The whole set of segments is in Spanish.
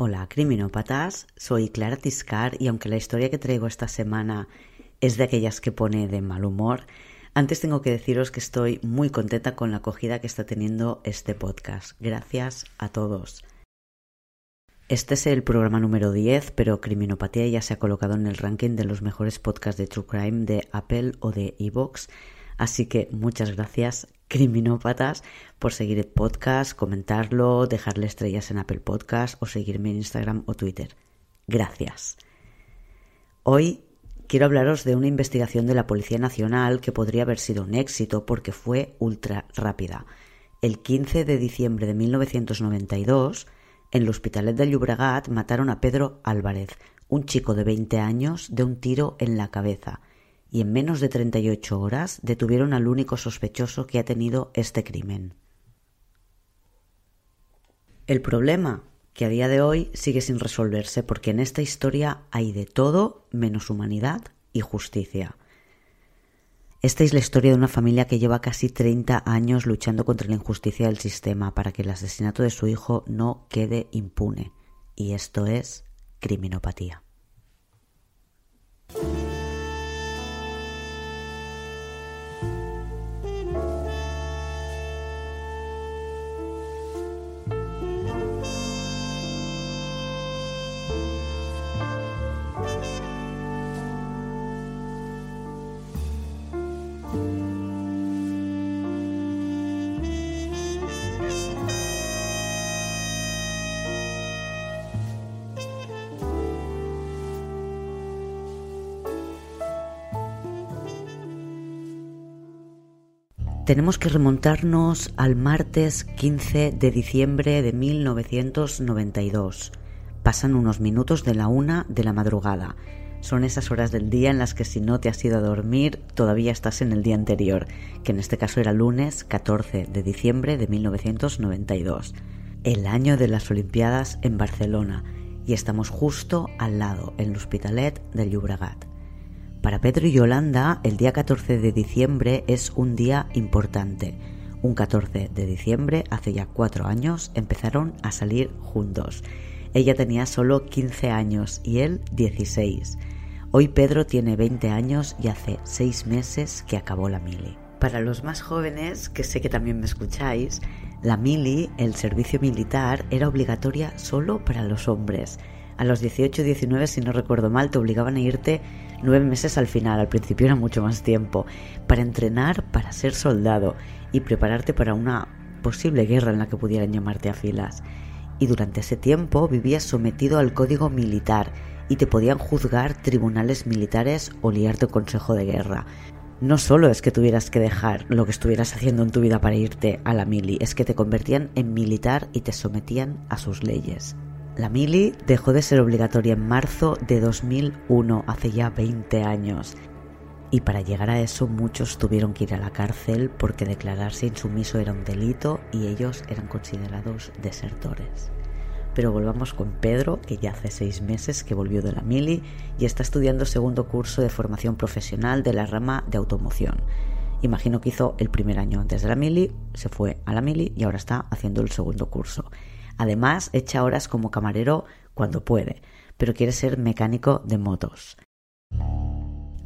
Hola, criminópatas. Soy Clara Tiscar y aunque la historia que traigo esta semana es de aquellas que pone de mal humor, antes tengo que deciros que estoy muy contenta con la acogida que está teniendo este podcast. Gracias a todos. Este es el programa número 10, pero Criminopatía ya se ha colocado en el ranking de los mejores podcasts de True Crime de Apple o de Evox. Así que muchas gracias, criminópatas, por seguir el podcast, comentarlo, dejarle estrellas en Apple Podcast o seguirme en Instagram o Twitter. Gracias. Hoy quiero hablaros de una investigación de la Policía Nacional que podría haber sido un éxito porque fue ultra rápida. El 15 de diciembre de 1992, en el Hospitalet de Llobregat mataron a Pedro Álvarez, un chico de 20 años, de un tiro en la cabeza y en menos de 38 horas detuvieron al único sospechoso que ha tenido este crimen. El problema, que a día de hoy sigue sin resolverse porque en esta historia hay de todo menos humanidad y justicia. Esta es la historia de una familia que lleva casi 30 años luchando contra la injusticia del sistema para que el asesinato de su hijo no quede impune. Y esto es criminopatía. Tenemos que remontarnos al martes 15 de diciembre de 1992. Pasan unos minutos de la una de la madrugada. Son esas horas del día en las que si no te has ido a dormir todavía estás en el día anterior, que en este caso era lunes 14 de diciembre de 1992, el año de las Olimpiadas en Barcelona, y estamos justo al lado, en el Hospitalet de Llobregat. Para Pedro y Yolanda, el día 14 de diciembre es un día importante. Un 14 de diciembre, hace ya cuatro años, empezaron a salir juntos. Ella tenía solo 15 años y él 16. Hoy Pedro tiene 20 años y hace seis meses que acabó la mili. Para los más jóvenes, que sé que también me escucháis, la mili, el servicio militar, era obligatoria solo para los hombres. A los 18 19, si no recuerdo mal, te obligaban a irte nueve meses al final, al principio era mucho más tiempo, para entrenar para ser soldado y prepararte para una posible guerra en la que pudieran llamarte a filas. Y durante ese tiempo vivías sometido al código militar y te podían juzgar tribunales militares o liarte consejo de guerra. No solo es que tuvieras que dejar lo que estuvieras haciendo en tu vida para irte a la mili, es que te convertían en militar y te sometían a sus leyes. La mili dejó de ser obligatoria en marzo de 2001, hace ya 20 años. Y para llegar a eso muchos tuvieron que ir a la cárcel porque declararse insumiso era un delito y ellos eran considerados desertores. Pero volvamos con Pedro, que ya hace seis meses que volvió de la mili y está estudiando segundo curso de formación profesional de la rama de automoción. Imagino que hizo el primer año antes de la mili, se fue a la mili y ahora está haciendo el segundo curso. Además, echa horas como camarero cuando puede, pero quiere ser mecánico de motos.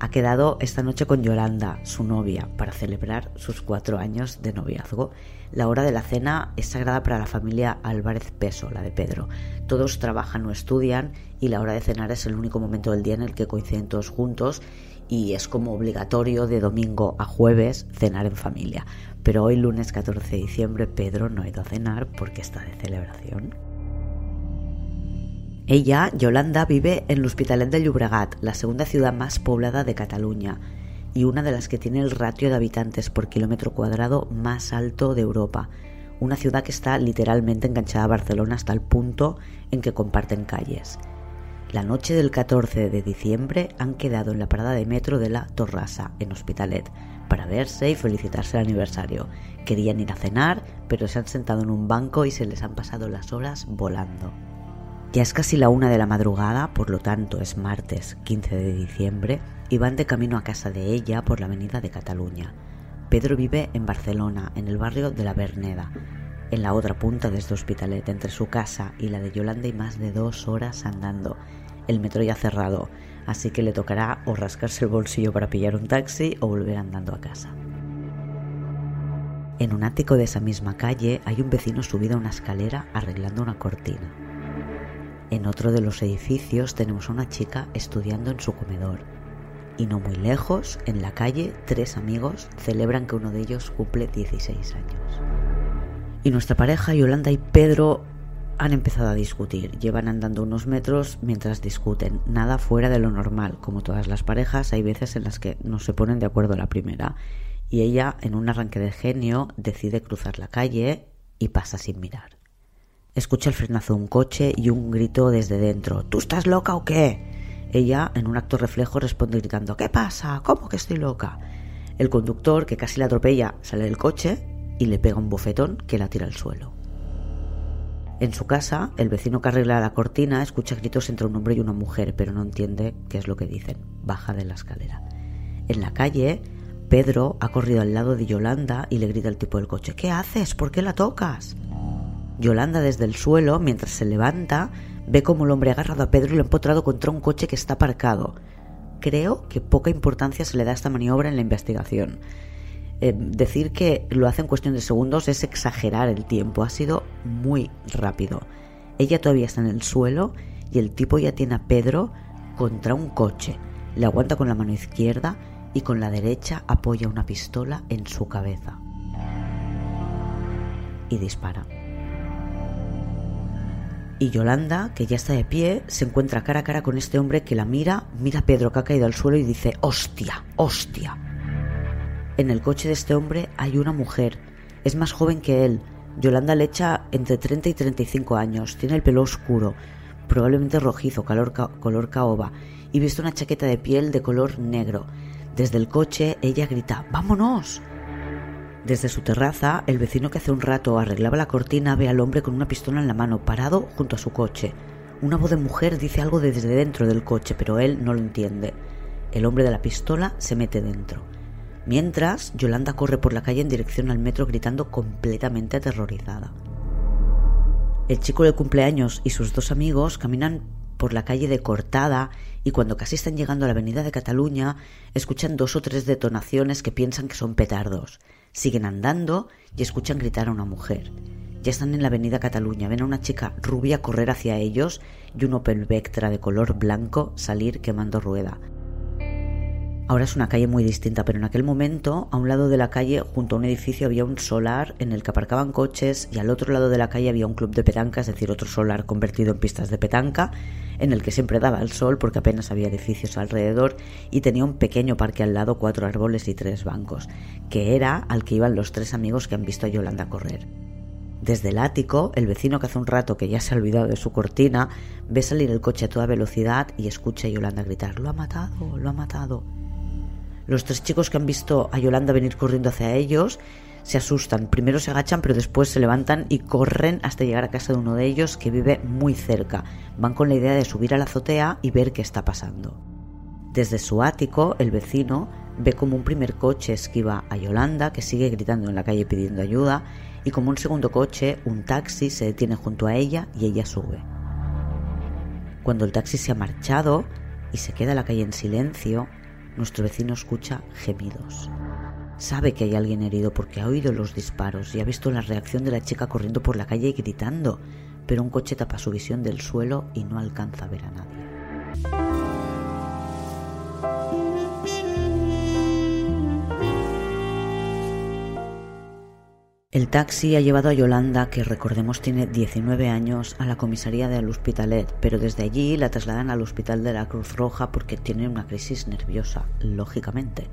Ha quedado esta noche con Yolanda, su novia, para celebrar sus cuatro años de noviazgo. La hora de la cena es sagrada para la familia Álvarez Peso, la de Pedro. Todos trabajan o estudian y la hora de cenar es el único momento del día en el que coinciden todos juntos y es como obligatorio de domingo a jueves cenar en familia. Pero hoy lunes 14 de diciembre Pedro no ha ido a cenar porque está de celebración. Ella, Yolanda, vive en el Hospitalet de Llobregat, la segunda ciudad más poblada de Cataluña y una de las que tiene el ratio de habitantes por kilómetro cuadrado más alto de Europa. Una ciudad que está literalmente enganchada a Barcelona hasta el punto en que comparten calles. La noche del 14 de diciembre han quedado en la parada de metro de la Torrasa, en Hospitalet, para verse y felicitarse el aniversario. Querían ir a cenar, pero se han sentado en un banco y se les han pasado las horas volando. Ya es casi la una de la madrugada, por lo tanto es martes 15 de diciembre, y van de camino a casa de ella por la avenida de Cataluña. Pedro vive en Barcelona, en el barrio de la Verneda. En la otra punta de este Hospitalet, entre su casa y la de Yolanda y más de dos horas andando. El metro ya cerrado, así que le tocará o rascarse el bolsillo para pillar un taxi o volver andando a casa. En un ático de esa misma calle hay un vecino subido a una escalera arreglando una cortina. En otro de los edificios tenemos a una chica estudiando en su comedor. Y no muy lejos, en la calle, tres amigos celebran que uno de ellos cumple 16 años. Y nuestra pareja, Yolanda y Pedro, han empezado a discutir. Llevan andando unos metros mientras discuten. Nada fuera de lo normal. Como todas las parejas, hay veces en las que no se ponen de acuerdo la primera. Y ella, en un arranque de genio, decide cruzar la calle y pasa sin mirar. Escucha el frenazo de un coche y un grito desde dentro. ¿Tú estás loca o qué? Ella, en un acto reflejo, responde gritando ¿Qué pasa? ¿Cómo que estoy loca? El conductor, que casi la atropella, sale del coche y le pega un bofetón que la tira al suelo. En su casa, el vecino que arregla la cortina escucha gritos entre un hombre y una mujer, pero no entiende qué es lo que dicen. Baja de la escalera. En la calle, Pedro ha corrido al lado de Yolanda y le grita al tipo del coche ¿Qué haces? ¿Por qué la tocas? Yolanda desde el suelo, mientras se levanta, ve como el hombre ha agarrado a Pedro y lo ha empotrado contra un coche que está aparcado. Creo que poca importancia se le da a esta maniobra en la investigación. Eh, decir que lo hace en cuestión de segundos es exagerar el tiempo. Ha sido muy rápido. Ella todavía está en el suelo y el tipo ya tiene a Pedro contra un coche. Le aguanta con la mano izquierda y con la derecha apoya una pistola en su cabeza. Y dispara. Y Yolanda, que ya está de pie, se encuentra cara a cara con este hombre que la mira, mira a Pedro que ha caído al suelo y dice, hostia, hostia. En el coche de este hombre hay una mujer, es más joven que él. Yolanda le echa entre 30 y 35 años, tiene el pelo oscuro, probablemente rojizo, color, color caoba, y viste una chaqueta de piel de color negro. Desde el coche ella grita, ¡vámonos! Desde su terraza, el vecino que hace un rato arreglaba la cortina ve al hombre con una pistola en la mano, parado junto a su coche. Una voz de mujer dice algo desde dentro del coche, pero él no lo entiende. El hombre de la pistola se mete dentro. Mientras, Yolanda corre por la calle en dirección al metro gritando completamente aterrorizada. El chico del cumpleaños y sus dos amigos caminan por la calle de Cortada y cuando casi están llegando a la avenida de Cataluña escuchan dos o tres detonaciones que piensan que son petardos. Siguen andando y escuchan gritar a una mujer. Ya están en la avenida Cataluña, ven a una chica rubia correr hacia ellos y un Opel Vectra de color blanco salir quemando rueda. Ahora es una calle muy distinta, pero en aquel momento, a un lado de la calle, junto a un edificio, había un solar en el que aparcaban coches y al otro lado de la calle había un club de petanca, es decir, otro solar convertido en pistas de petanca, en el que siempre daba el sol porque apenas había edificios alrededor y tenía un pequeño parque al lado, cuatro árboles y tres bancos, que era al que iban los tres amigos que han visto a Yolanda correr. Desde el ático, el vecino que hace un rato que ya se ha olvidado de su cortina, ve salir el coche a toda velocidad y escucha a Yolanda gritar, lo ha matado, lo ha matado. Los tres chicos que han visto a Yolanda venir corriendo hacia ellos se asustan. Primero se agachan, pero después se levantan y corren hasta llegar a casa de uno de ellos que vive muy cerca. Van con la idea de subir a la azotea y ver qué está pasando. Desde su ático, el vecino ve como un primer coche esquiva a Yolanda, que sigue gritando en la calle pidiendo ayuda, y como un segundo coche, un taxi se detiene junto a ella y ella sube. Cuando el taxi se ha marchado y se queda la calle en silencio, nuestro vecino escucha gemidos. Sabe que hay alguien herido porque ha oído los disparos y ha visto la reacción de la chica corriendo por la calle y gritando, pero un coche tapa su visión del suelo y no alcanza a ver a nadie. El taxi ha llevado a Yolanda, que recordemos tiene 19 años, a la comisaría del Hospitalet, pero desde allí la trasladan al hospital de la Cruz Roja porque tiene una crisis nerviosa, lógicamente.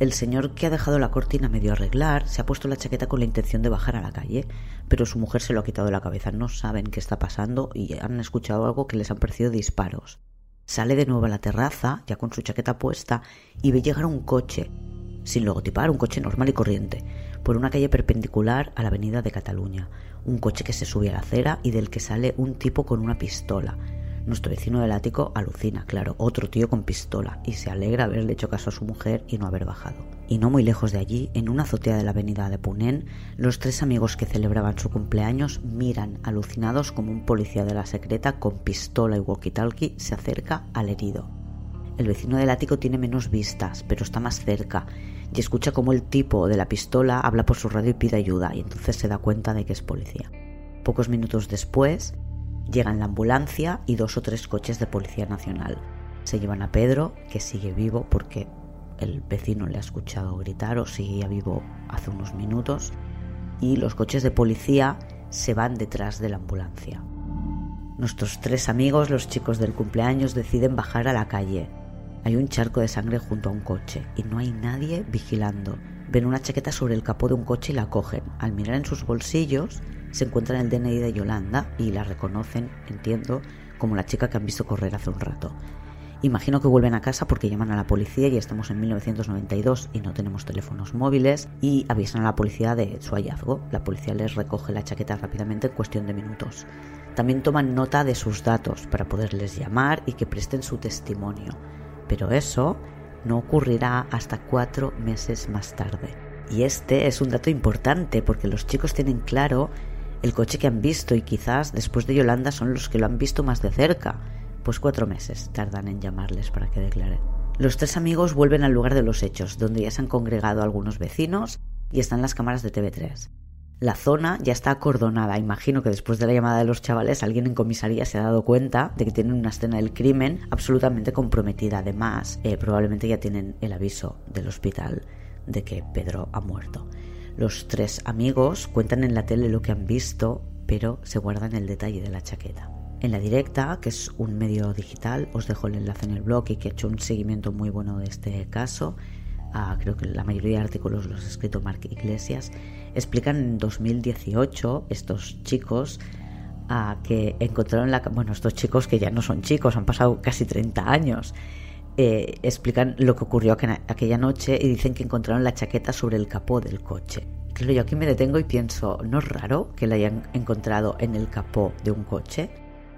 El señor que ha dejado la cortina medio arreglar se ha puesto la chaqueta con la intención de bajar a la calle, pero su mujer se lo ha quitado de la cabeza. No saben qué está pasando y han escuchado algo que les han parecido disparos. Sale de nuevo a la terraza, ya con su chaqueta puesta, y ve llegar un coche, sin logotipar, un coche normal y corriente, por una calle perpendicular a la avenida de Cataluña. Un coche que se sube a la acera y del que sale un tipo con una pistola. Nuestro vecino del ático alucina, claro, otro tío con pistola, y se alegra haberle hecho caso a su mujer y no haber bajado. Y no muy lejos de allí, en una azotea de la avenida de Punén, los tres amigos que celebraban su cumpleaños miran alucinados como un policía de la secreta con pistola y walkie-talkie se acerca al herido. El vecino del ático tiene menos vistas, pero está más cerca, y escucha como el tipo de la pistola habla por su radio y pide ayuda, y entonces se da cuenta de que es policía. Pocos minutos después, llegan la ambulancia y dos o tres coches de Policía Nacional. Se llevan a Pedro, que sigue vivo porque el vecino le ha escuchado gritar o seguía vivo hace unos minutos, y los coches de policía se van detrás de la ambulancia. Nuestros tres amigos, los chicos del cumpleaños, deciden bajar a la calle. Hay un charco de sangre junto a un coche y no hay nadie vigilando. Ven una chaqueta sobre el capó de un coche y la cogen. Al mirar en sus bolsillos se encuentran el DNI de Yolanda y la reconocen, entiendo, como la chica que han visto correr hace un rato. Imagino que vuelven a casa porque llaman a la policía y estamos en 1992 y no tenemos teléfonos móviles y avisan a la policía de su hallazgo. La policía les recoge la chaqueta rápidamente en cuestión de minutos. También toman nota de sus datos para poderles llamar y que presten su testimonio. Pero eso no ocurrirá hasta cuatro meses más tarde. Y este es un dato importante porque los chicos tienen claro el coche que han visto y quizás después de Yolanda son los que lo han visto más de cerca. Pues cuatro meses tardan en llamarles para que declaren. Los tres amigos vuelven al lugar de los hechos, donde ya se han congregado algunos vecinos y están las cámaras de TV3. La zona ya está acordonada. Imagino que después de la llamada de los chavales alguien en comisaría se ha dado cuenta de que tienen una escena del crimen absolutamente comprometida. Además, eh, probablemente ya tienen el aviso del hospital de que Pedro ha muerto. Los tres amigos cuentan en la tele lo que han visto, pero se guardan el detalle de la chaqueta. En la directa, que es un medio digital, os dejo el enlace en el blog y que ha hecho un seguimiento muy bueno de este caso. Ah, creo que la mayoría de artículos los ha escrito Mark Iglesias. Explican en 2018 estos chicos que encontraron la... Bueno, estos chicos que ya no son chicos, han pasado casi 30 años. Eh, explican lo que ocurrió aquella noche y dicen que encontraron la chaqueta sobre el capó del coche. Claro, yo aquí me detengo y pienso, ¿no es raro que la hayan encontrado en el capó de un coche?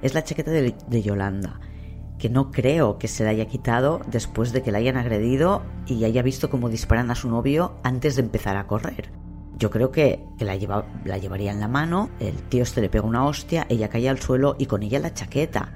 Es la chaqueta de, de Yolanda, que no creo que se la haya quitado después de que la hayan agredido y haya visto cómo disparan a su novio antes de empezar a correr. Yo creo que, la, lleva, la llevaría en la mano, el tío este le pega una hostia, ella cae al suelo y con ella la chaqueta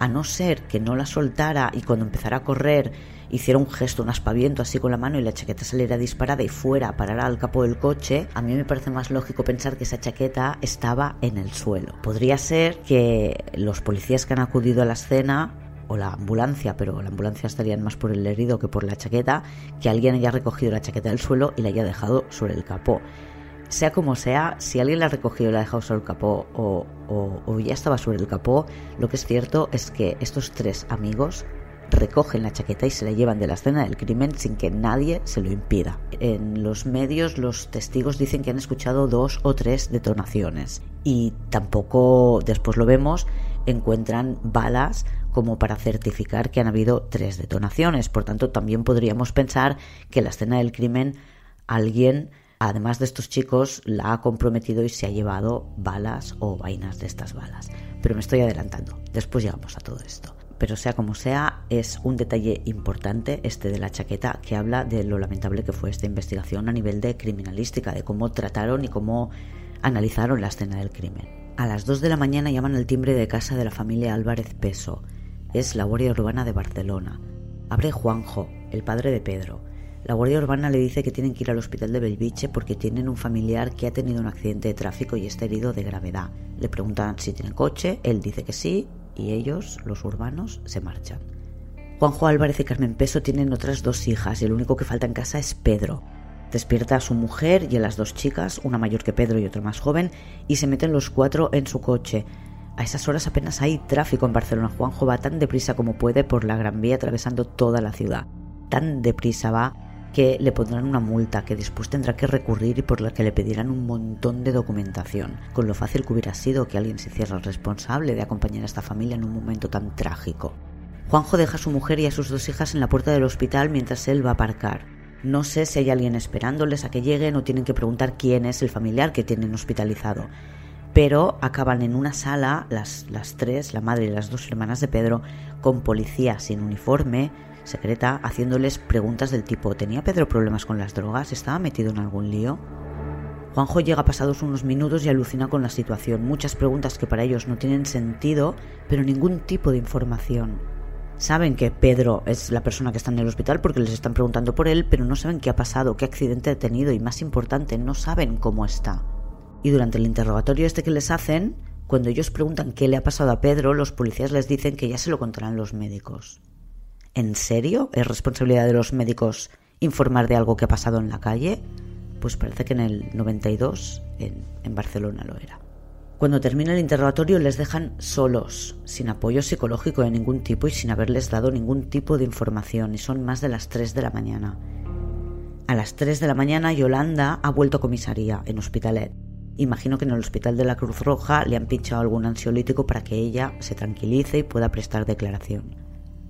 a no ser que no la soltara y cuando empezara a correr hiciera un gesto, un aspaviento así con la mano y la chaqueta saliera disparada y fuera, parara al capó del coche, a mí me parece más lógico pensar que esa chaqueta estaba en el suelo. Podría ser que los policías que han acudido a la escena o la ambulancia, pero la ambulancia estarían más por el herido que por la chaqueta, que alguien haya recogido la chaqueta del suelo y la haya dejado sobre el capó sea como sea, si alguien la ha recogido y la ha dejado sobre el capó o, ya estaba sobre el capó, lo que es cierto es que estos tres amigos recogen la chaqueta y se la llevan de la escena del crimen sin que nadie se lo impida. En los medios los testigos dicen que han escuchado dos o tres detonaciones y tampoco, después lo vemos, encuentran balas como para certificar que han habido tres detonaciones. Por tanto, también podríamos pensar que la escena del crimen alguien además de estos chicos, la ha comprometido y se ha llevado balas o vainas de estas balas. Pero me estoy adelantando, después llegamos a todo esto. Pero sea como sea, es un detalle importante este de la chaqueta que habla de lo lamentable que fue esta investigación a nivel de criminalística, de cómo trataron y cómo analizaron la escena del crimen. A las 2 de la mañana llaman al timbre de casa de la familia Álvarez Peso. Es la Guardia Urbana de Barcelona. Abre Juanjo, el padre de Pedro. La Guardia Urbana le dice que tienen que ir al hospital de Belviche porque tienen un familiar que ha tenido un accidente de tráfico y está herido de gravedad. Le preguntan si tienen coche, él dice que sí y ellos, los urbanos, se marchan. Juanjo Álvarez y Carmen Peso tienen otras dos hijas y el único que falta en casa es Pedro. Despierta a su mujer y a las dos chicas, una mayor que Pedro y otra más joven, y se meten los cuatro en su coche. A esas horas apenas hay tráfico en Barcelona. Juanjo va tan deprisa como puede por la Gran Vía atravesando toda la ciudad. Tan deprisa va que le pondrán una multa que después tendrá que recurrir y por la que le pedirán un montón de documentación, con lo fácil que hubiera sido que alguien se hiciera responsable de acompañar a esta familia en un momento tan trágico. Juanjo deja a su mujer y a sus dos hijas en la puerta del hospital mientras él va a aparcar. No sé si hay alguien esperándoles a que lleguen o tienen que preguntar quién es el familiar que tienen hospitalizado. Pero acaban en una sala las, las tres, la madre y las dos hermanas de Pedro, con policía sin uniforme, secreta, haciéndoles preguntas del tipo ¿tenía Pedro problemas con las drogas? ¿Estaba metido en algún lío? Juanjo llega pasados unos minutos y alucina con la situación, muchas preguntas que para ellos no tienen sentido, pero ningún tipo de información. Saben que Pedro es la persona que está en el hospital porque les están preguntando por él, pero no saben qué ha pasado, qué accidente ha tenido y más importante, no saben cómo está. Y durante el interrogatorio este que les hacen, cuando ellos preguntan qué le ha pasado a Pedro, los policías les dicen que ya se lo contarán los médicos. ¿En serio? ¿Es responsabilidad de los médicos informar de algo que ha pasado en la calle? Pues parece que en el 92 en, en Barcelona lo era. Cuando termina el interrogatorio les dejan solos, sin apoyo psicológico de ningún tipo y sin haberles dado ningún tipo de información, y son más de las 3 de la mañana. A las 3 de la mañana Yolanda ha vuelto a comisaría en Hospitalet Imagino que en el hospital de la Cruz Roja le han pinchado algún ansiolítico para que ella se tranquilice y pueda prestar declaración.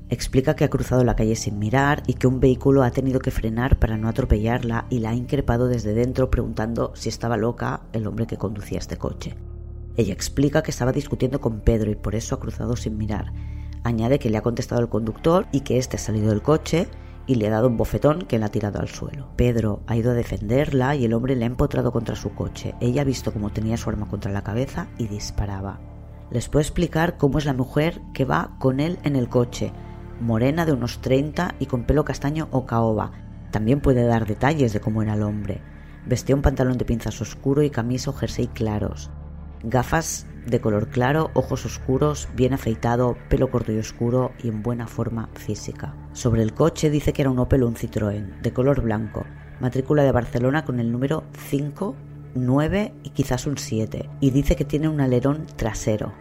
Explica que ha cruzado la calle sin mirar y que un vehículo ha tenido que frenar para no atropellarla y la ha increpado desde dentro preguntando si estaba loca el hombre que conducía este coche. Ella explica que estaba discutiendo con Pedro y por eso ha cruzado sin mirar. Añade que le ha contestado el conductor y que éste ha salido del coche y le ha dado un bofetón que la ha tirado al suelo. Pedro ha ido a defenderla y el hombre le ha empotrado contra su coche. Ella ha visto cómo tenía su arma contra la cabeza y disparaba. Les puedo explicar cómo es la mujer que va con él en el coche, morena de unos 30 y con pelo castaño o caoba. También puede dar detalles de cómo era el hombre. Vestía un pantalón de pinzas oscuro y camisa o jersey claros. Gafas de color claro, ojos oscuros, bien afeitado, pelo corto y oscuro y en buena forma física. Sobre el coche dice que era un Opel o un Citroën, de color blanco, matrícula de Barcelona con el número 5, 9 y quizás un 7, y dice que tiene un alerón trasero,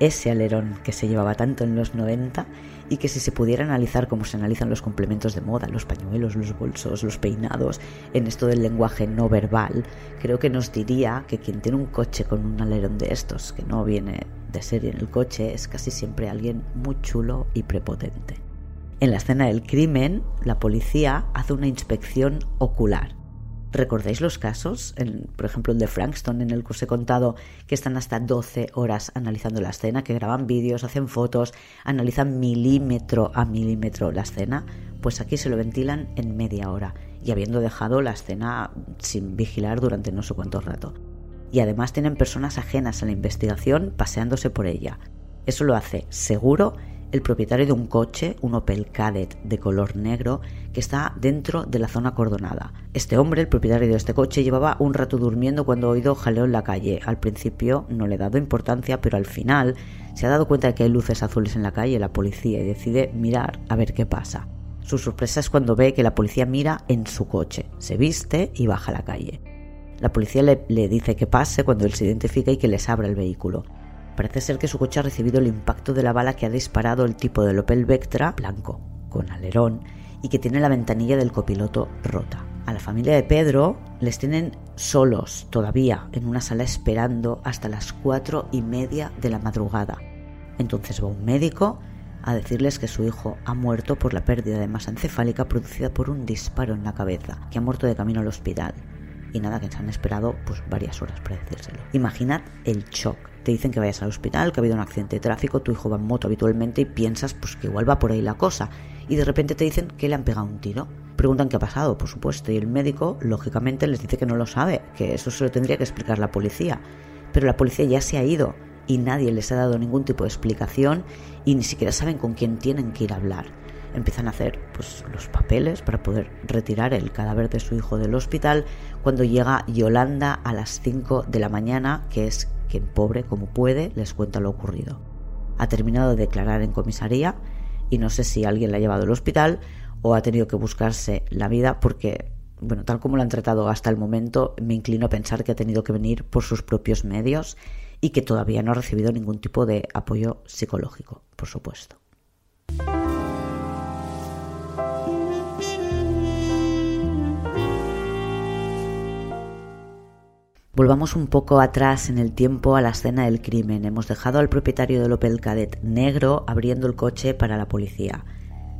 ese alerón que se llevaba tanto en los 90 y que si se pudiera analizar como se analizan los complementos de moda, los pañuelos, los bolsos, los peinados, en esto del lenguaje no verbal, creo que nos diría que quien tiene un coche con un alerón de estos, que no viene de serie en el coche, es casi siempre alguien muy chulo y prepotente. En la escena del crimen, la policía hace una inspección ocular ¿Recordáis los casos? por ejemplo, el de Frankston, en el que os he contado que están hasta 12 horas analizando la escena, que graban vídeos, hacen fotos, analizan milímetro a milímetro la escena. Pues aquí se lo ventilan en media hora y habiendo dejado la escena sin vigilar durante no sé cuánto rato. Y además tienen personas ajenas a la investigación paseándose por ella. Eso lo hace seguro el propietario de un coche, un Opel Kadett de color negro, que está dentro de la zona acordonada. Este hombre, el propietario de este coche, llevaba un rato durmiendo cuando ha oído jaleo en la calle. Al principio no le ha dado importancia, pero al final se ha dado cuenta de que hay luces azules en la calle, la policía, y decide mirar a ver qué pasa. Su sorpresa es cuando ve que la policía mira en su coche, se viste y baja a la calle. La policía le dice que pase cuando él se identifica y que les abra el vehículo. Parece ser que su coche ha recibido el impacto de la bala que ha disparado el tipo del Opel Vectra blanco, con alerón, y que tiene la ventanilla del copiloto rota. A la familia de Pedro les tienen solos todavía en una sala esperando hasta las cuatro y media de la madrugada. Entonces va un médico a decirles que su hijo ha muerto por la pérdida de masa encefálica producida por un disparo en la cabeza, que ha muerto de camino al hospital. Y nada, que se han esperado pues varias horas para decírselo. Imaginad el shock te dicen que vayas al hospital, que ha habido un accidente de tráfico, tu hijo va en moto habitualmente y piensas pues que igual va por ahí la cosa. Y de repente te dicen que le han pegado un tiro. Preguntan qué ha pasado, por supuesto, y el médico, lógicamente, les dice que no lo sabe, que eso se lo tendría que explicar la policía. Pero la policía ya se ha ido y nadie les ha dado ningún tipo de explicación y ni siquiera saben con quién tienen que ir a hablar. Empiezan a hacer pues, los papeles para poder retirar el cadáver de su hijo del hospital cuando llega Yolanda a las 5 de la mañana, que es quien pobre como puede les cuenta lo ocurrido. Ha terminado de declarar en comisaría y no sé si alguien la ha llevado al hospital o ha tenido que buscarse la vida porque, bueno, tal como lo han tratado hasta el momento, me inclino a pensar que ha tenido que venir por sus propios medios y que todavía no ha recibido ningún tipo de apoyo psicológico, por supuesto. Volvamos un poco atrás en el tiempo a la escena del crimen. Hemos dejado al propietario del Opel Cadet negro abriendo el coche para la policía.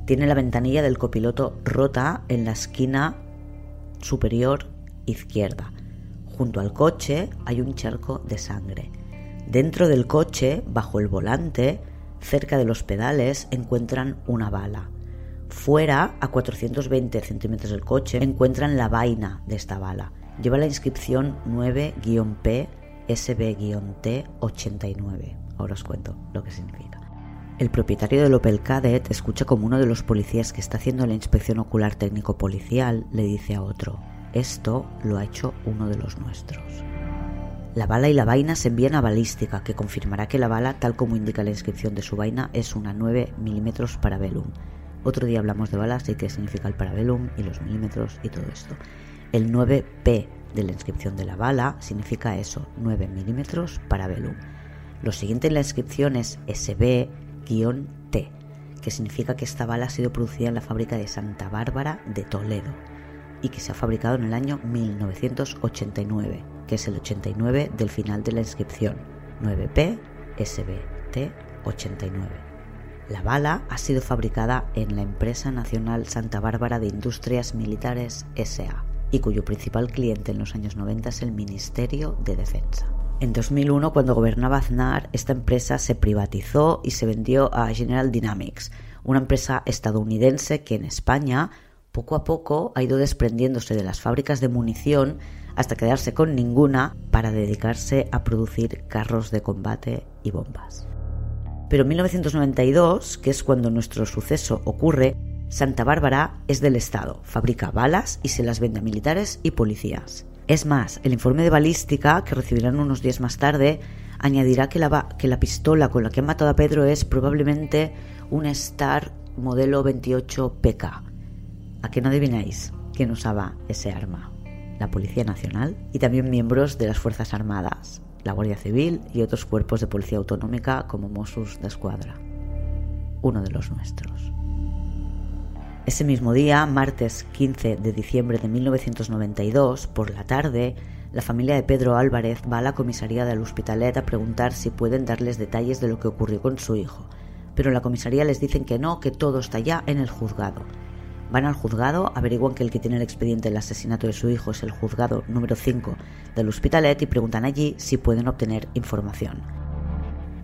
Tiene la ventanilla del copiloto rota en la esquina superior izquierda. Junto al coche hay un charco de sangre. Dentro del coche, bajo el volante, cerca de los pedales, encuentran una bala. Fuera, a 420 centímetros del coche, encuentran la vaina de esta bala. Lleva la inscripción 9-P SB-T 89. Ahora os cuento lo que significa. El propietario del Opel Cadet escucha como uno de los policías que está haciendo la inspección ocular técnico policial le dice a otro, esto lo ha hecho uno de los nuestros. La bala y la vaina se envían a balística, que confirmará que la bala, tal como indica la inscripción de su vaina, es una 9 milímetros Parabellum. Otro día hablamos de balas y qué significa el Parabellum y los milímetros y todo esto. El 9P de la inscripción de la bala significa eso, 9 milímetros Parabellum. Lo siguiente en la inscripción es SB-T, que significa que esta bala ha sido producida en la fábrica de Santa Bárbara de Toledo y que se ha fabricado en el año 1989, que es el 89 del final de la inscripción, 9P SBT 89. La bala ha sido fabricada en la empresa nacional Santa Bárbara de Industrias Militares SA y cuyo principal cliente en los años 90 es el Ministerio de Defensa. En 2001, cuando gobernaba Aznar, esta empresa se privatizó y se vendió a General Dynamics, una empresa estadounidense que en España poco a poco ha ido desprendiéndose de las fábricas de munición hasta quedarse con ninguna para dedicarse a producir carros de combate y bombas. Pero en 1992, que es cuando nuestro suceso ocurre, Santa Bárbara es del Estado, fabrica balas y se las vende a militares y policías. Es más, el informe de balística, que recibirán unos días más tarde, añadirá que la, pistola con la que han matado a Pedro es probablemente un Star modelo 28 PK. ¿A qué no adivináis quién usaba ese arma? La Policía Nacional y también miembros de las Fuerzas Armadas, la Guardia Civil y otros cuerpos de policía autonómica como Mossos de Escuadra. Uno de los nuestros. Ese mismo día, martes 15 de diciembre de 1992, por la tarde, la familia de Pedro Álvarez va a la comisaría del Hospitalet a preguntar si pueden darles detalles de lo que ocurrió con su hijo. Pero en la comisaría les dicen que no, que todo está ya en el juzgado. Van al juzgado, averiguan que el que tiene el expediente del asesinato de su hijo es el juzgado número 5 del Hospitalet y preguntan allí si pueden obtener información.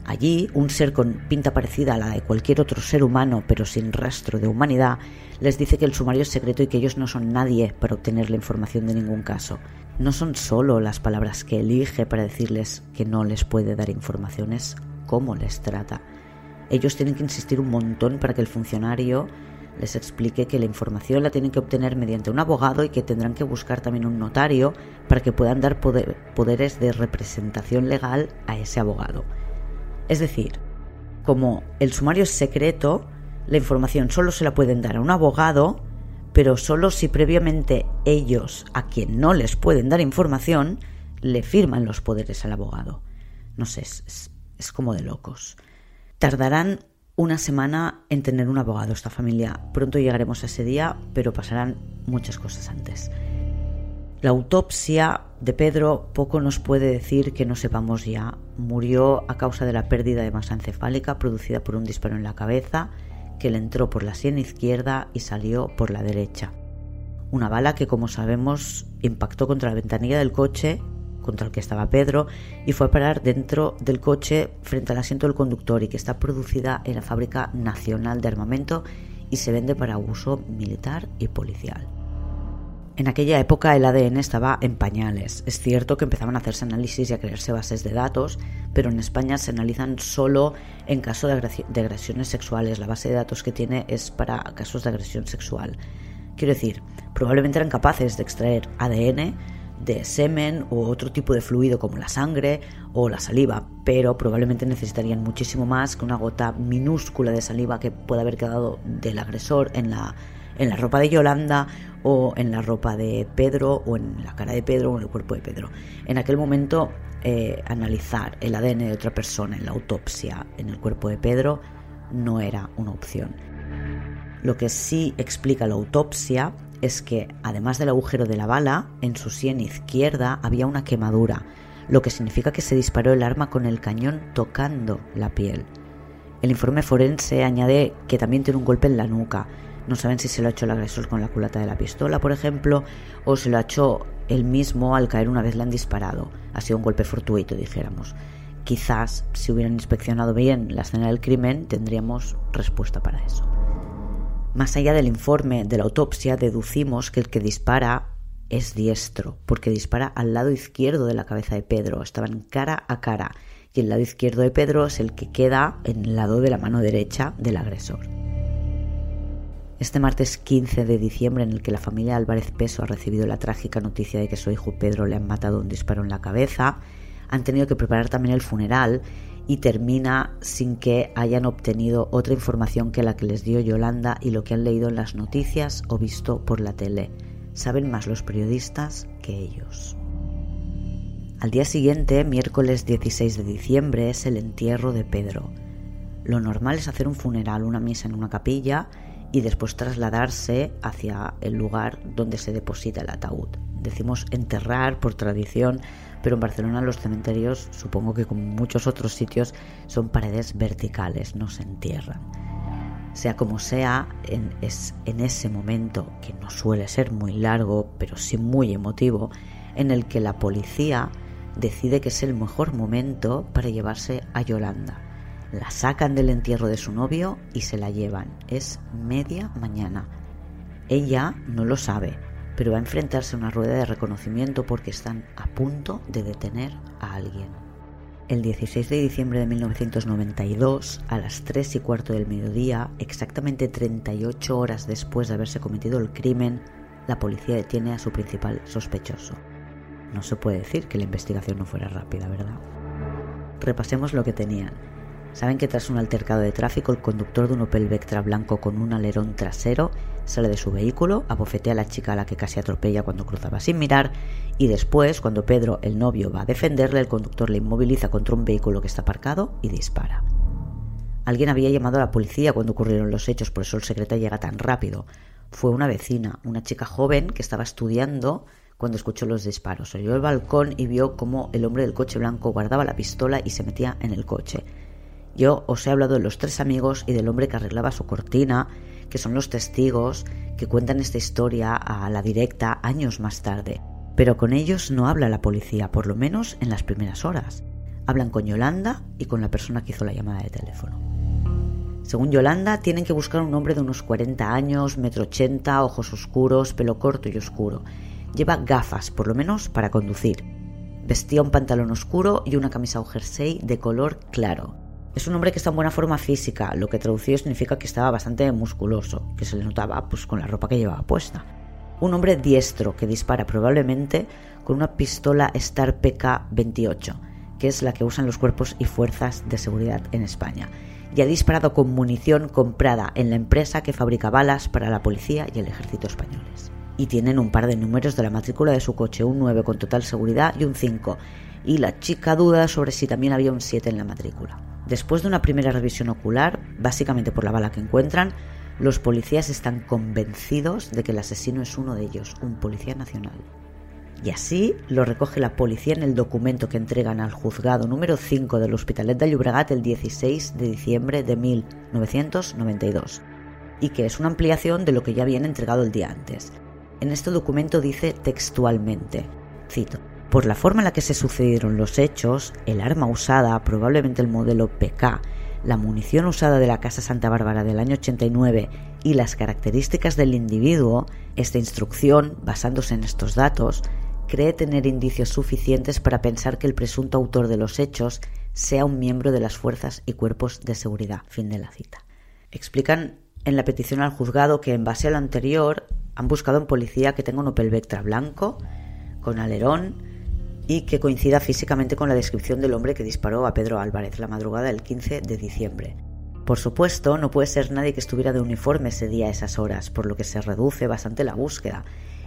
Allí, un ser con pinta parecida a la de cualquier otro ser humano, pero sin rastro de humanidad, les dice que el sumario es secreto y que ellos no son nadie para obtener la información de ningún caso. No son solo las palabras que elige para decirles que no les puede dar informaciones, cómo les trata. Ellos tienen que insistir un montón para que el funcionario les explique que la información la tienen que obtener mediante un abogado y que tendrán que buscar también un notario para que puedan dar poderes de representación legal a ese abogado. Es decir, como el sumario es secreto, la información solo se la pueden dar a un abogado, pero solo si previamente ellos, a quien no les pueden dar información, le firman los poderes al abogado. No sé, es, como de locos. Tardarán una semana en tener un abogado esta familia. Pronto llegaremos a ese día, pero pasarán muchas cosas antes. La autopsia de Pedro poco nos puede decir que no sepamos ya. Murió a causa de la pérdida de masa encefálica producida por un disparo en la cabeza que le entró por la sien izquierda y salió por la derecha. Una bala que, como sabemos, impactó contra la ventanilla del coche contra el que estaba Pedro y fue a parar dentro del coche frente al asiento del conductor y que está producida en la Fábrica Nacional de Armamento y se vende para uso militar y policial. En aquella época el ADN estaba en pañales. Es cierto que empezaban a hacerse análisis y a crearse bases de datos, pero en España se analizan solo en caso de, agresiones sexuales. La base de datos que tiene es para casos de agresión sexual. Quiero decir, probablemente eran capaces de extraer ADN de semen u otro tipo de fluido como la sangre o la saliva, pero probablemente necesitarían muchísimo más que una gota minúscula de saliva que pueda haber quedado del agresor en la en la ropa de Yolanda o en la ropa de Pedro o en la cara de Pedro o en el cuerpo de Pedro. En aquel momento eh, analizar el ADN de otra persona en la autopsia en el cuerpo de Pedro no era una opción. Lo que sí explica la autopsia es que, además del agujero de la bala, en su sien izquierda había una quemadura, lo que significa que se disparó el arma con el cañón tocando la piel. El informe forense añade que también tiene un golpe en la nuca, no saben si se lo ha hecho el agresor con la culata de la pistola, por ejemplo, o se lo ha hecho él mismo al caer una vez le han disparado. Ha sido un golpe fortuito, dijéramos. quizás si hubieran inspeccionado bien la escena del crimen tendríamos respuesta para eso. Más allá del informe de la autopsia, deducimos que el que dispara es diestro, porque dispara al lado izquierdo de la cabeza de Pedro, estaban cara a cara, y el lado izquierdo de Pedro es el que queda en el lado de la mano derecha del agresor. Este martes 15 de diciembre, en el que la familia Álvarez Peso ha recibido la trágica noticia de que su hijo Pedro le han matado un disparo en la cabeza, han tenido que preparar también el funeral y termina sin que hayan obtenido otra información que la que les dio Yolanda y lo que han leído en las noticias o visto por la tele. Saben más los periodistas que ellos. Al día siguiente, miércoles 16 de diciembre, es el entierro de Pedro. Lo normal es hacer un funeral, una misa en una capilla y después trasladarse hacia el lugar donde se deposita el ataúd. Decimos enterrar por tradición, pero en Barcelona los cementerios, supongo que como muchos otros sitios, son paredes verticales, no se entierran. Sea como sea, en, es en ese momento, que no suele ser muy largo, pero sí muy emotivo, en el que la policía decide que es el mejor momento para llevarse a Yolanda. La sacan del entierro de su novio y se la llevan. Es media mañana. Ella no lo sabe, pero va a enfrentarse a una rueda de reconocimiento porque están a punto de detener a alguien. El 16 de diciembre de 1992, a las 3 y cuarto del mediodía, exactamente 38 horas después de haberse cometido el crimen, la policía detiene a su principal sospechoso. No se puede decir que la investigación no fuera rápida, ¿verdad? Repasemos lo que tenían. Saben que tras un altercado de tráfico, el conductor de un Opel Vectra blanco con un alerón trasero sale de su vehículo, abofetea a la chica a la que casi atropella cuando cruzaba sin mirar, y después, cuando Pedro, el novio, va a defenderle, el conductor le inmoviliza contra un vehículo que está aparcado y dispara. Alguien había llamado a la policía cuando ocurrieron los hechos, por eso el secreto llega tan rápido. Fue una vecina, una chica joven que estaba estudiando cuando escuchó los disparos. Oyó el balcón y vio cómo el hombre del coche blanco guardaba la pistola y se metía en el coche. Yo os he hablado de los tres amigos y del hombre que arreglaba su cortina, que son los testigos que cuentan esta historia a la directa años más tarde. Pero con ellos no habla la policía, por lo menos en las primeras horas. Hablan con Yolanda y con la persona que hizo la llamada de teléfono. Según Yolanda, tienen que buscar un hombre de unos 40 años, metro ochenta, ojos oscuros, pelo corto y oscuro, Lleva gafas, por lo menos para conducir. Vestía un pantalón oscuro y una camisa o jersey de color claro. Es un hombre que está en buena forma física, lo que traducido significa que estaba bastante musculoso, que se le notaba pues con la ropa que llevaba puesta. Un hombre diestro que dispara probablemente con una pistola Star PK-28, que es la que usan los cuerpos y fuerzas de seguridad en España, y ha disparado con munición comprada en la empresa que fabrica balas para la policía y el ejército españoles y tienen un par de números de la matrícula de su coche, un 9 con total seguridad y un 5. Y la chica duda sobre si también había un 7 en la matrícula. Después de una primera revisión ocular, básicamente por la bala que encuentran, los policías están convencidos de que el asesino es uno de ellos, un policía nacional. Y así lo recoge la policía en el documento que entregan al juzgado número 5 del Hospitalet de Llobregat el 16 de diciembre de 1992, y que es una ampliación de lo que ya habían entregado el día antes. En este documento dice textualmente, cito, por la forma en la que se sucedieron los hechos, el arma usada, probablemente el modelo PK, la munición usada de la Casa Santa Bárbara del año 89 y las características del individuo, esta instrucción, basándose en estos datos, cree tener indicios suficientes para pensar que el presunto autor de los hechos sea un miembro de las fuerzas y cuerpos de seguridad. Fin de la cita. Explican en la petición al juzgado que en base a lo anterior han buscado en policía que tenga un Opel Vectra blanco, con alerón y que coincida físicamente con la descripción del hombre que disparó a Pedro Álvarez la madrugada del 15 de diciembre. Por supuesto, no puede ser nadie que estuviera de uniforme ese día a esas horas, por lo que se reduce bastante la búsqueda,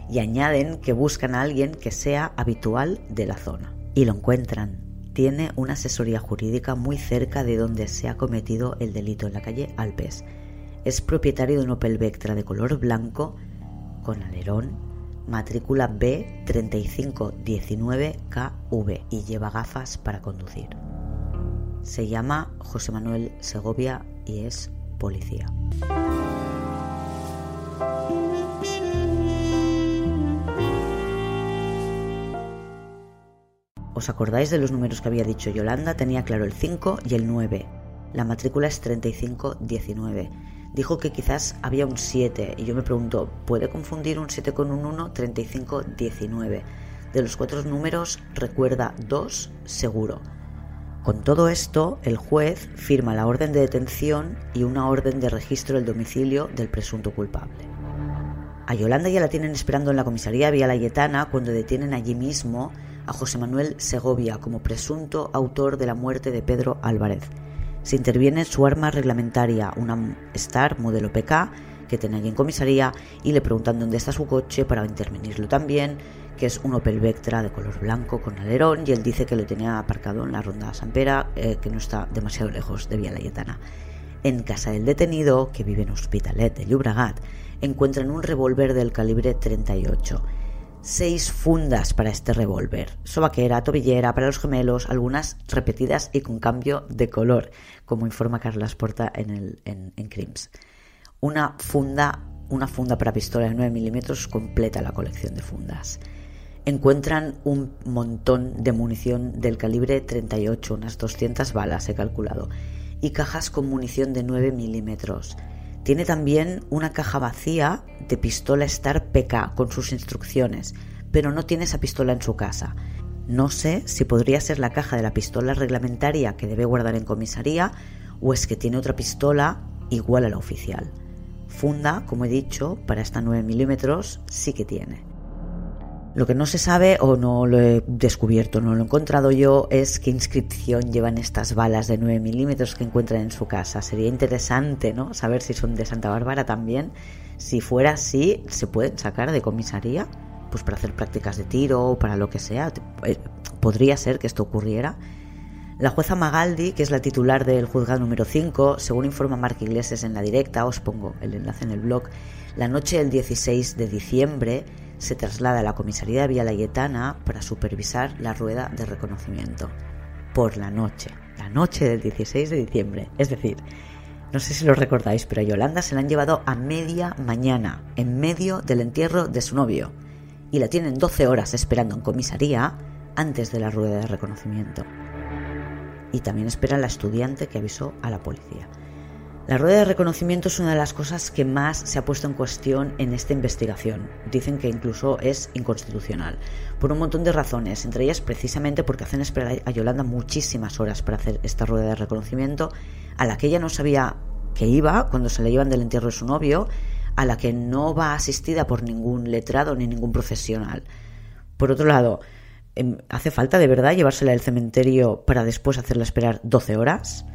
y añaden que buscan a alguien que sea habitual de la zona. Y lo encuentran. Tiene una asesoría jurídica muy cerca de donde se ha cometido el delito en la calle Alpes. Es propietario de un Opel Vectra de color blanco con alerón, matrícula B3519KV y lleva gafas para conducir. Se llama José Manuel Segovia y es policía. ¿Os acordáis de los números que había dicho Yolanda? Tenía claro el 5 y el 9. La matrícula es 3519. Dijo que quizás había un 7 y yo me pregunto, ¿puede confundir un 7 con un 1? 3519. De los cuatro números recuerda 2 seguro. Con todo esto, el juez firma la orden de detención y una orden de registro del domicilio del presunto culpable. A Yolanda ya la tienen esperando en la comisaría Vía Layetana cuando detienen allí mismo a José Manuel Segovia como presunto autor de la muerte de Pedro Álvarez. Se interviene su arma reglamentaria, una Star modelo PK que tiene allí en comisaría y le preguntan dónde está su coche para intervenirlo también, que es un Opel Vectra de color blanco con alerón y él dice que lo tenía aparcado en la ronda San Pera, eh, que no está demasiado lejos de Vía Layetana. En casa del detenido, que vive en Hospitalet de Llobregat, encuentran un revólver del calibre 38. Seis fundas para este revólver, sobaquera, tobillera para los gemelos, algunas repetidas y con cambio de color, como informa Carlas Porta en, el, en, Crims. Una funda, una funda para pistola de 9 milímetros completa la colección de fundas. Encuentran un montón de munición del calibre 38, unas 200 balas he calculado, y cajas con munición de 9 milímetros tiene también una caja vacía de pistola Star PK con sus instrucciones, pero no tiene esa pistola en su casa. No sé si podría ser la caja de la pistola reglamentaria que debe guardar en comisaría o es que tiene otra pistola igual a la oficial. Funda, como he dicho, para esta 9 milímetros sí que tiene. Lo que no se sabe o no lo he descubierto, no lo he encontrado yo, es qué inscripción llevan estas balas de 9 milímetros que encuentran en su casa. Sería interesante ¿no? saber si son de Santa Bárbara también. Si fuera así, ¿se pueden sacar de comisaría? Pues para hacer prácticas de tiro o para lo que sea. Eh, podría ser que esto ocurriera. La jueza Magaldi, que es la titular del juzgado número 5, según informa Marc Iglesias en la directa, os pongo el enlace en el blog, la noche del 16 de diciembre se traslada a la comisaría de Vía Layetana para supervisar la rueda de reconocimiento. Por la noche, la noche del 16 de diciembre. Es decir, no sé si lo recordáis, pero a Yolanda se la han llevado a media mañana, en medio del entierro de su novio. Y la tienen 12 horas esperando en comisaría antes de la rueda de reconocimiento. Y también espera la estudiante que avisó a la policía. La rueda de reconocimiento es una de las cosas que más se ha puesto en cuestión en esta investigación. Dicen que incluso es inconstitucional, por un montón de razones, entre ellas precisamente porque hacen esperar a Yolanda muchísimas horas para hacer esta rueda de reconocimiento, a la que ella no sabía que iba cuando se le llevan del entierro de su novio, a la que no va asistida por ningún letrado ni ningún profesional. Por otro lado, em, ¿hace falta de verdad llevársela al cementerio para después hacerla esperar 12 horas?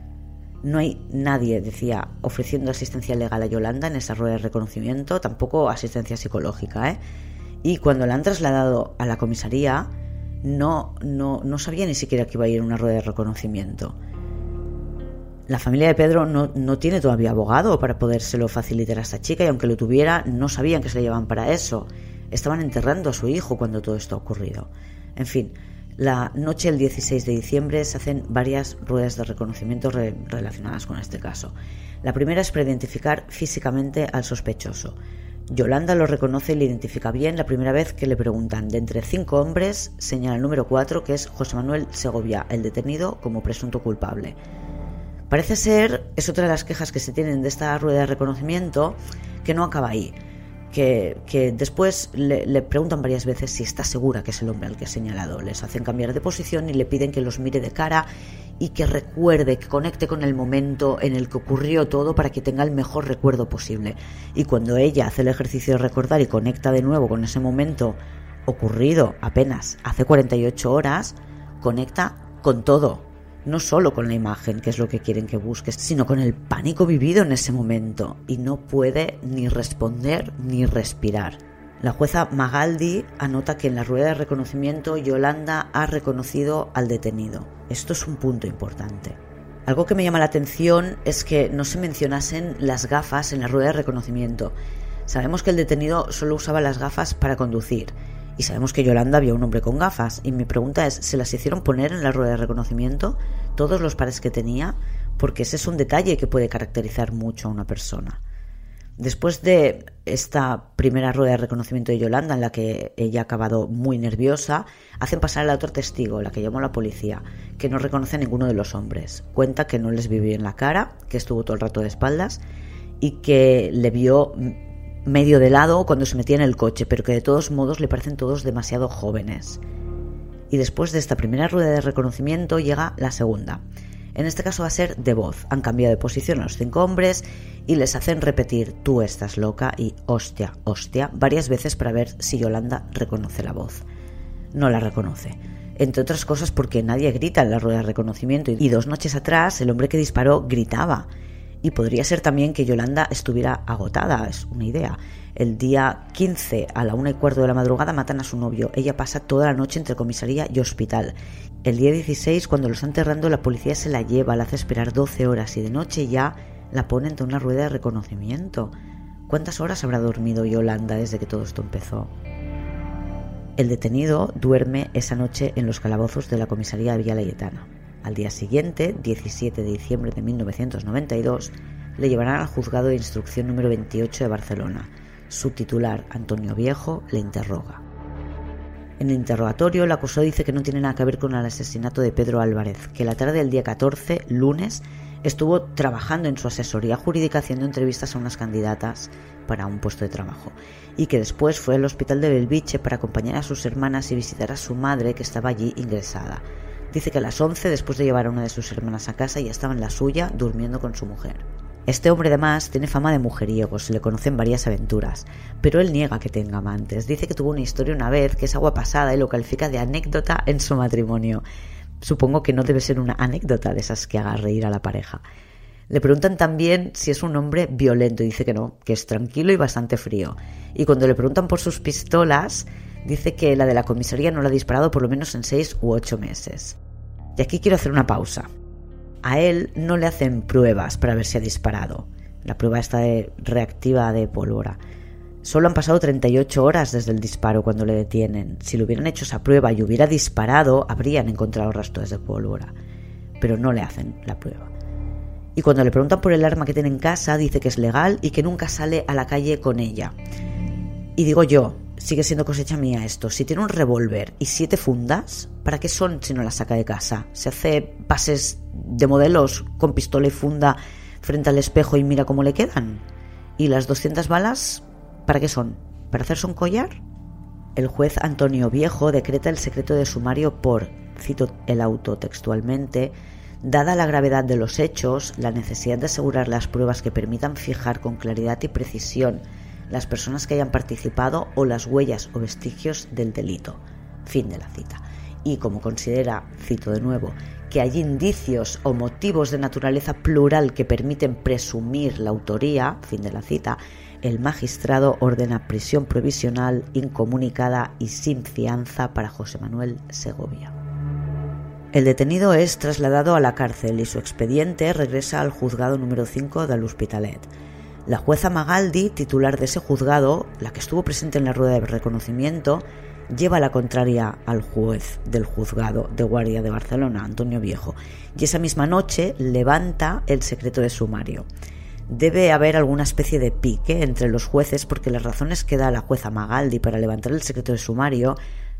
No hay nadie, decía, ofreciendo asistencia legal a Yolanda en esa rueda de reconocimiento, tampoco asistencia psicológica. ¿eh? Y cuando la han trasladado a la comisaría, no, no, no sabía ni siquiera que iba a ir a una rueda de reconocimiento. La familia de Pedro no, no, tiene todavía abogado para podérselo facilitar a esta chica y aunque lo tuviera, no sabían que se le llevaban para eso. Estaban enterrando a su hijo cuando todo esto ha ocurrido. En fin, la noche del 16 de diciembre se hacen varias ruedas de reconocimiento relacionadas con este caso. La primera es para identificar físicamente al sospechoso. Yolanda lo reconoce y le identifica bien la primera vez que le preguntan. De entre cinco hombres, señala el número cuatro, que es José Manuel Segovia, el detenido como presunto culpable. Parece ser, es otra de las quejas que se tienen de esta rueda de reconocimiento, que no acaba ahí que, después le, preguntan varias veces si está segura que es el hombre al que ha señalado. Les hacen cambiar de posición y le piden que los mire de cara y que recuerde, que conecte con el momento en el que ocurrió todo para que tenga el mejor recuerdo posible. Y cuando ella hace el ejercicio de recordar y conecta de nuevo con ese momento ocurrido apenas hace 48 horas, conecta con todo, no solo con la imagen, que es lo que quieren que busques, sino con el pánico vivido en ese momento y no puede ni responder ni respirar. La jueza Magaldi anota que en la rueda de reconocimiento Yolanda ha reconocido al detenido. Esto es un punto importante. Algo que me llama la atención es que no se mencionasen las gafas en la rueda de reconocimiento. Sabemos que el detenido solo usaba las gafas para conducir y sabemos que Yolanda vio un hombre con gafas. Y mi pregunta es, ¿se las hicieron poner en la rueda de reconocimiento todos los pares que tenía? Porque ese es un detalle que puede caracterizar mucho a una persona. Después de esta primera rueda de reconocimiento de Yolanda, en la que ella ha acabado muy nerviosa, hacen pasar a la otro testigo, la que llamó la policía, que no reconoce a ninguno de los hombres. Cuenta que no les vio en la cara, que estuvo todo el rato de espaldas y que le vio medio de lado cuando se metía en el coche, pero que de todos modos le parecen todos demasiado jóvenes. Y después de esta primera rueda de reconocimiento llega la segunda. En este caso va a ser de voz. Han cambiado de posición los cinco hombres y les hacen repetir tú estás loca y hostia, hostia varias veces para ver si Yolanda reconoce la voz. No la reconoce. Entre otras cosas porque nadie grita en la rueda de reconocimiento y dos noches atrás el hombre que disparó gritaba. Y podría ser también que Yolanda estuviera agotada, es una idea. El día 15 a la una y cuarto de la madrugada matan a su novio. Ella pasa toda la noche entre comisaría y hospital. El día 16, cuando lo está enterrando, la policía se la lleva, la hace esperar 12 horas y de noche ya la pone entre una rueda de reconocimiento. ¿Cuántas horas habrá dormido Yolanda desde que todo esto empezó? El detenido duerme esa noche en los calabozos de la comisaría de Layetana. Al día siguiente, 17 de diciembre de 1992, le llevarán al juzgado de instrucción número 28 de Barcelona su titular, Antonio Viejo, le interroga. En el interrogatorio, el acusado dice que no tiene nada que ver con el asesinato de Pedro Álvarez, que la tarde del día 14, lunes, estuvo trabajando en su asesoría jurídica haciendo entrevistas a unas candidatas para un puesto de trabajo y que después fue al hospital de Belviche para acompañar a sus hermanas y visitar a su madre que estaba allí ingresada. Dice que a las 11, después de llevar a una de sus hermanas a casa, ya estaba en la suya durmiendo con su mujer. Este hombre además tiene fama de mujeriego, se le conocen varias aventuras, pero él niega que tenga amantes. Dice que tuvo una historia una vez que es agua pasada y lo califica de anécdota en su matrimonio. Supongo que no debe ser una anécdota de esas que haga reír a la pareja. Le preguntan también si es un hombre violento y dice que no, que es tranquilo y bastante frío. Y cuando le preguntan por sus pistolas, dice que la de la comisaría no la ha disparado por lo menos en seis u ocho meses. Y aquí quiero hacer una pausa a él no le hacen pruebas para ver si ha disparado. La prueba está reactiva de pólvora. Solo han pasado 38 horas desde el disparo cuando le detienen. Si le hubieran hecho esa prueba y hubiera disparado, habrían encontrado rastros de pólvora. Pero no le hacen la prueba. Y cuando le preguntan por el arma que tiene en casa, dice que es legal y que nunca sale a la calle con ella. Y digo yo, sigue siendo cosecha mía esto. Si tiene un revólver y siete fundas, ¿para qué son si no las saca de casa? Se hace pases de modelos con pistola y funda frente al espejo y mira cómo le quedan. ¿Y las 200 balas, para qué son? ¿Para hacerse un collar? El juez Antonio Viejo decreta el secreto de sumario por, cito el auto textualmente, dada la gravedad de los hechos, la necesidad de asegurar las pruebas que permitan fijar con claridad y precisión las personas que hayan participado o las huellas o vestigios del delito. Fin de la cita. Y como considera, cito de nuevo, que hay indicios o motivos de naturaleza plural que permiten presumir la autoría, fin de la cita, el magistrado ordena prisión provisional incomunicada y sin fianza para José Manuel Segovia. El detenido es trasladado a la cárcel y su expediente regresa al juzgado número de del Hospitalet. La jueza Magaldi, titular de ese juzgado, la que estuvo presente en la rueda de reconocimiento, lleva la contraria al juez del juzgado de guardia de Barcelona, Antonio Viejo, y esa misma noche levanta el secreto de sumario. Debe haber alguna especie de pique entre los jueces porque las razones que da la jueza Magaldi para levantar el secreto de sumario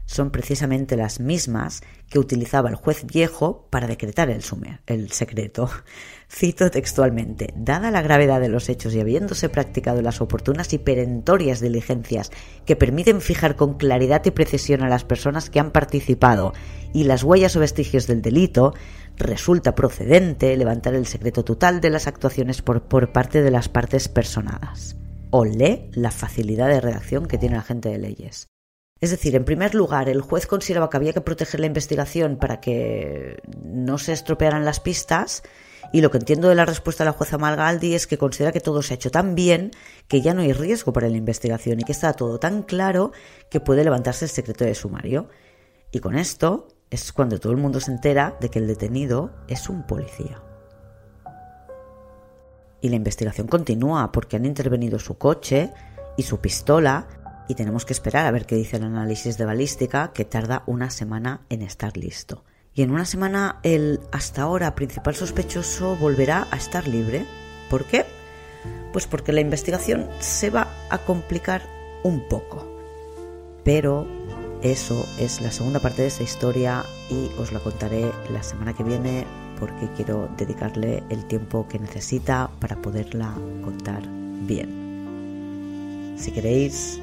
son precisamente las mismas que utilizaba el juez viejo para decretar el, sumer, el secreto. Cito textualmente, dada la gravedad de los hechos y habiéndose practicado las oportunas y perentorias diligencias que permiten fijar con claridad y precisión a las personas que han participado y las huellas o vestigios del delito, resulta procedente levantar el secreto total de las actuaciones por, por parte de las partes personadas. lee la facilidad de redacción que tiene la gente de leyes. Es decir, en primer lugar, el juez consideraba que había que proteger la investigación para que no se estropearan las pistas y lo que entiendo de la respuesta de la jueza Malgaldi es que considera que todo se ha hecho tan bien que ya no hay riesgo para la investigación y que está todo tan claro que puede levantarse el secreto de sumario. Y con esto es cuando todo el mundo se entera de que el detenido es un policía. Y la investigación continúa porque han intervenido su coche y su pistola y tenemos que esperar a ver qué dice el análisis de balística que tarda una semana en estar listo. Y en una semana el hasta ahora principal sospechoso volverá a estar libre. ¿Por qué? Pues porque la investigación se va a complicar un poco. Pero eso es la segunda parte de esta historia y os la contaré la semana que viene porque quiero dedicarle el tiempo que necesita para poderla contar bien. Si queréis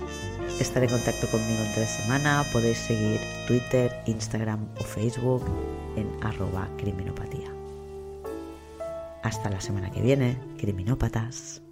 estar en contacto conmigo entre semana, podéis seguir Twitter, Instagram o Facebook en arroba criminopatía. Hasta la semana que viene, criminópatas.